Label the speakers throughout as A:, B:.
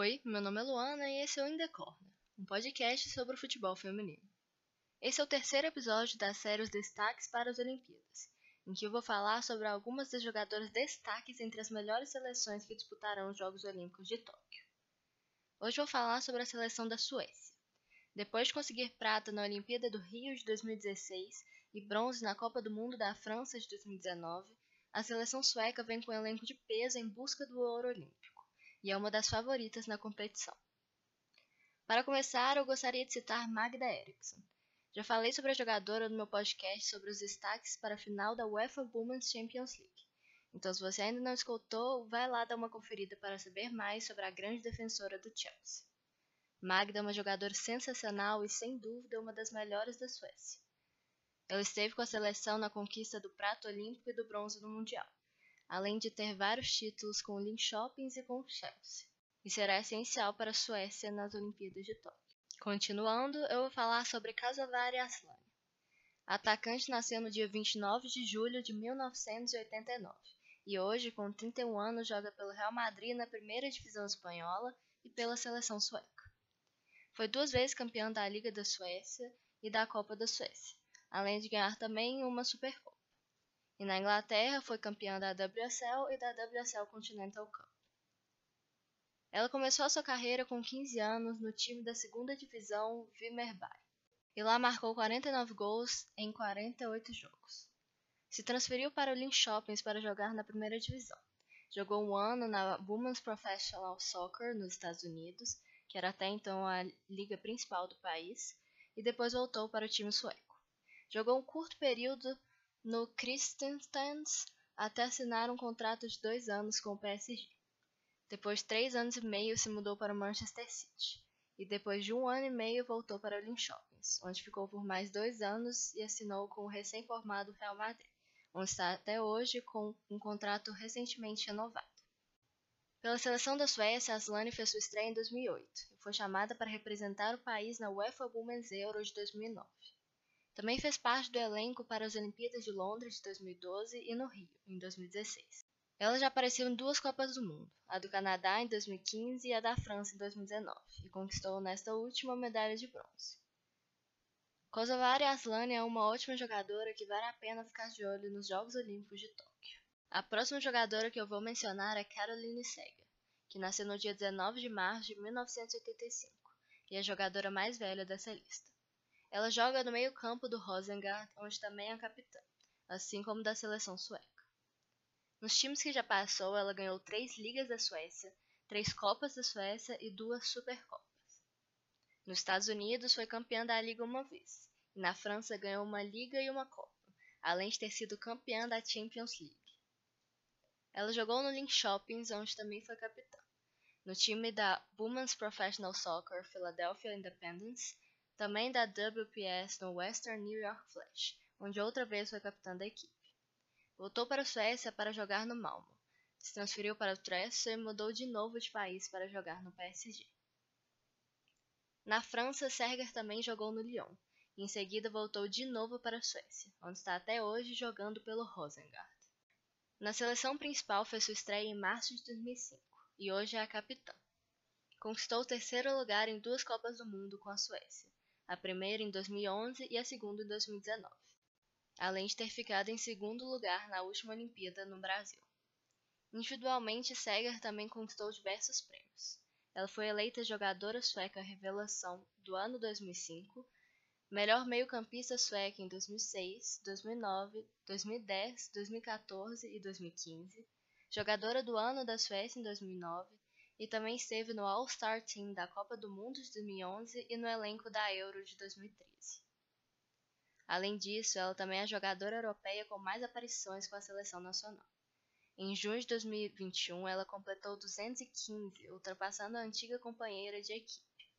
A: Oi, meu nome é Luana e esse é o In The Corner, um podcast sobre o futebol feminino. Esse é o terceiro episódio da série Os Destaques para as Olimpíadas, em que eu vou falar sobre algumas das jogadoras destaques entre as melhores seleções que disputarão os Jogos Olímpicos de Tóquio. Hoje vou falar sobre a seleção da Suécia. Depois de conseguir prata na Olimpíada do Rio de 2016 e bronze na Copa do Mundo da França de 2019, a seleção sueca vem com um elenco de peso em busca do ouro olímpico e é uma das favoritas na competição. Para começar, eu gostaria de citar Magda Eriksson. Já falei sobre a jogadora no meu podcast sobre os destaques para a final da UEFA Women's Champions League. Então, se você ainda não escutou, vai lá dar uma conferida para saber mais sobre a grande defensora do Chelsea. Magda é uma jogadora sensacional e, sem dúvida, uma das melhores da Suécia. Ela esteve com a seleção na conquista do prato olímpico e do bronze no Mundial, além de ter vários títulos com o Linköping e com o Chelsea, e será essencial para a Suécia nas Olimpíadas de Tóquio. Continuando, eu vou falar sobre Casavari Asllani. A atacante nasceu no dia 29 de julho de 1989 e hoje, com 31 anos, joga pelo Real Madrid na primeira divisão espanhola e pela seleção sueca. Foi duas vezes campeã da Liga da Suécia e da Copa da Suécia além de ganhar também uma Supercopa. E na Inglaterra foi campeã da WSL e da WSL Continental Cup. Ela começou a sua carreira com 15 anos no time da segunda divisão Vimmerby, e lá marcou 49 gols em 48 jogos. Se transferiu para o Linköping para jogar na primeira divisão. Jogou um ano na Women's Professional Soccer nos Estados Unidos, que era até então a liga principal do país, e depois voltou para o time sueco. Jogou um curto período no Kristianstads até assinar um contrato de dois anos com o PSG. Depois de três anos e meio se mudou para o Manchester City. E depois de um ano e meio voltou para o Linköping, onde ficou por mais dois anos e assinou com o recém-formado Real Madrid, onde está até hoje com um contrato recentemente renovado. Pela seleção da Suécia, Aslane fez sua estreia em 2008 e foi chamada para representar o país na UEFA Women's Euro de 2009. Também fez parte do elenco para as Olimpíadas de Londres de 2012 e no Rio, em 2016. Ela já apareceu em duas Copas do Mundo, a do Canadá em 2015 e a da França em 2019, e conquistou nesta última medalha de bronze. Kosovari Asllani é uma ótima jogadora que vale a pena ficar de olho nos Jogos Olímpicos de Tóquio. A próxima jogadora que eu vou mencionar é Caroline Seger, que nasceu no dia 19 de março de 1985 e é a jogadora mais velha dessa lista. Ela joga no meio-campo do Rosengard, onde também é capitã, assim como da seleção sueca. Nos times que já passou, ela ganhou três Ligas da Suécia, três Copas da Suécia e duas Supercopas. Nos Estados Unidos, foi campeã da Liga uma vez, e na França ganhou uma Liga e uma Copa, além de ter sido campeã da Champions League. Ela jogou no Linköping, onde também foi capitã. No time da Women's Professional Soccer Philadelphia Independence, também da WPS no Western New York Flash, onde outra vez foi capitã da equipe. Voltou para a Suécia para jogar no Malmo, se transferiu para o Trestro e mudou de novo de país para jogar no PSG. Na França, Serger também jogou no Lyon, e em seguida voltou de novo para a Suécia, onde está até hoje jogando pelo Rosengard. Na seleção principal fez sua estreia em março de 2005 e hoje é a capitã. Conquistou o terceiro lugar em duas Copas do Mundo com a Suécia, a primeira em 2011 e a segunda em 2019, além de ter ficado em segundo lugar na última Olimpíada no Brasil. Individualmente, Seger também conquistou diversos prêmios. Ela foi eleita jogadora sueca revelação do ano 2005, melhor meio-campista sueca em 2006, 2009, 2010, 2014 e 2015, jogadora do ano da Suécia em 2009 e também esteve no All-Star Team da Copa do Mundo de 2011 e no elenco da Euro de 2013. Além disso, ela também é a jogadora europeia com mais aparições com a seleção nacional. Em junho de 2021, ela completou 215, ultrapassando a antiga companheira de equipe.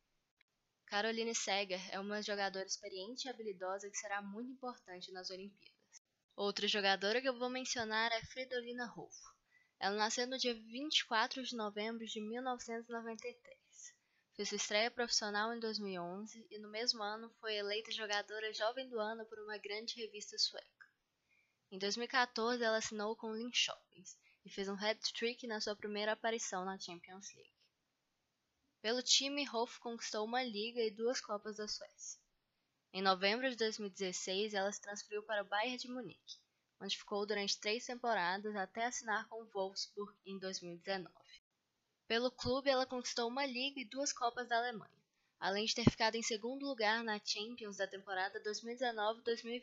A: Caroline Seger é uma jogadora experiente e habilidosa que será muito importante nas Olimpíadas. Outra jogadora que eu vou mencionar é Fridolina Rolfo. Ela nasceu no dia 24 de novembro de 1993. Fez sua estreia profissional em 2011 e no mesmo ano foi eleita jogadora jovem do ano por uma grande revista sueca. Em 2014, ela assinou com o Linköping e fez um hat-trick na sua primeira aparição na Champions League. Pelo time, Rolf conquistou uma liga e duas Copas da Suécia. Em novembro de 2016, ela se transferiu para o Bayern de Munique, onde ficou durante três temporadas até assinar com o Wolfsburg em 2019. Pelo clube, ela conquistou uma liga e duas Copas da Alemanha, além de ter ficado em segundo lugar na Champions da temporada 2019-2020.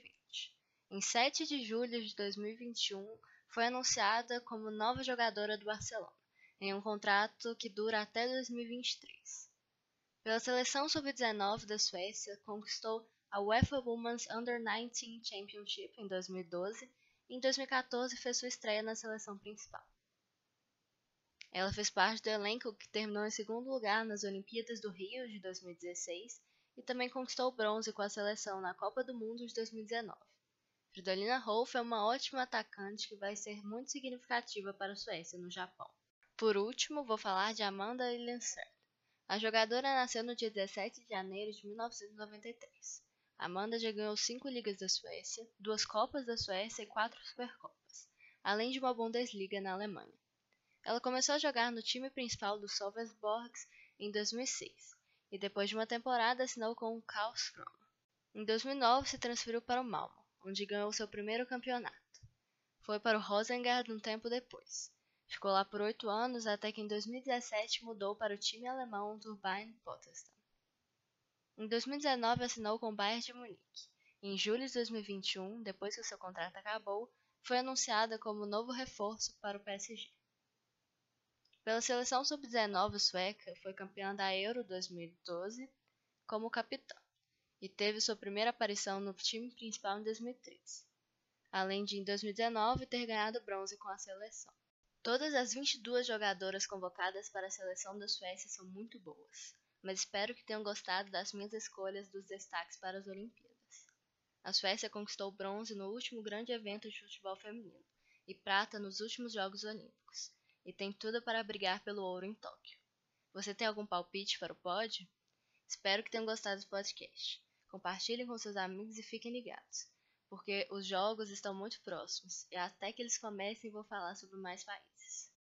A: Em 7 de julho de 2021, foi anunciada como nova jogadora do Barcelona, em um contrato que dura até 2023. Pela seleção sub-19 da Suécia, conquistou a UEFA Women's Under-19 Championship em 2012 e em 2014 fez sua estreia na seleção principal. Ela fez parte do elenco que terminou em segundo lugar nas Olimpíadas do Rio de 2016 e também conquistou bronze com a seleção na Copa do Mundo de 2019. Fridolina Rolf é uma ótima atacante que vai ser muito significativa para a Suécia no Japão. Por último, vou falar de Amanda Ilenserd. A jogadora nasceu no dia 17 de janeiro de 1993. Amanda já ganhou cinco ligas da Suécia, duas Copas da Suécia e quatro Supercopas, além de uma Bundesliga na Alemanha. Ela começou a jogar no time principal do Sölvesborgs em 2006 e depois de uma temporada assinou com o Karlskrona. Em 2009 se transferiu para o Malmo, onde ganhou seu primeiro campeonato. Foi para o Rosengard um tempo depois. Ficou lá por oito anos até que em 2017 mudou para o time alemão Turbine Potsdam. Em 2019 assinou com o Bayern de Munique. Em julho de 2021, depois que seu contrato acabou, foi anunciada como novo reforço para o PSG. Pela seleção sub-19 sueca, foi campeã da Euro 2012 como capitã e teve sua primeira aparição no time principal em 2013, além de em 2019 ter ganhado bronze com a seleção. Todas as 22 jogadoras convocadas para a seleção da Suécia são muito boas, mas espero que tenham gostado das minhas escolhas dos destaques para as Olimpíadas. A Suécia conquistou bronze no último grande evento de futebol feminino e prata nos últimos Jogos Olímpicos e tem tudo para brigar pelo ouro em Tóquio. Você tem algum palpite para o pódio? Espero que tenham gostado do podcast. Compartilhem com seus amigos e fiquem ligados, porque os jogos estão muito próximos e até que eles comecem vou falar sobre mais países.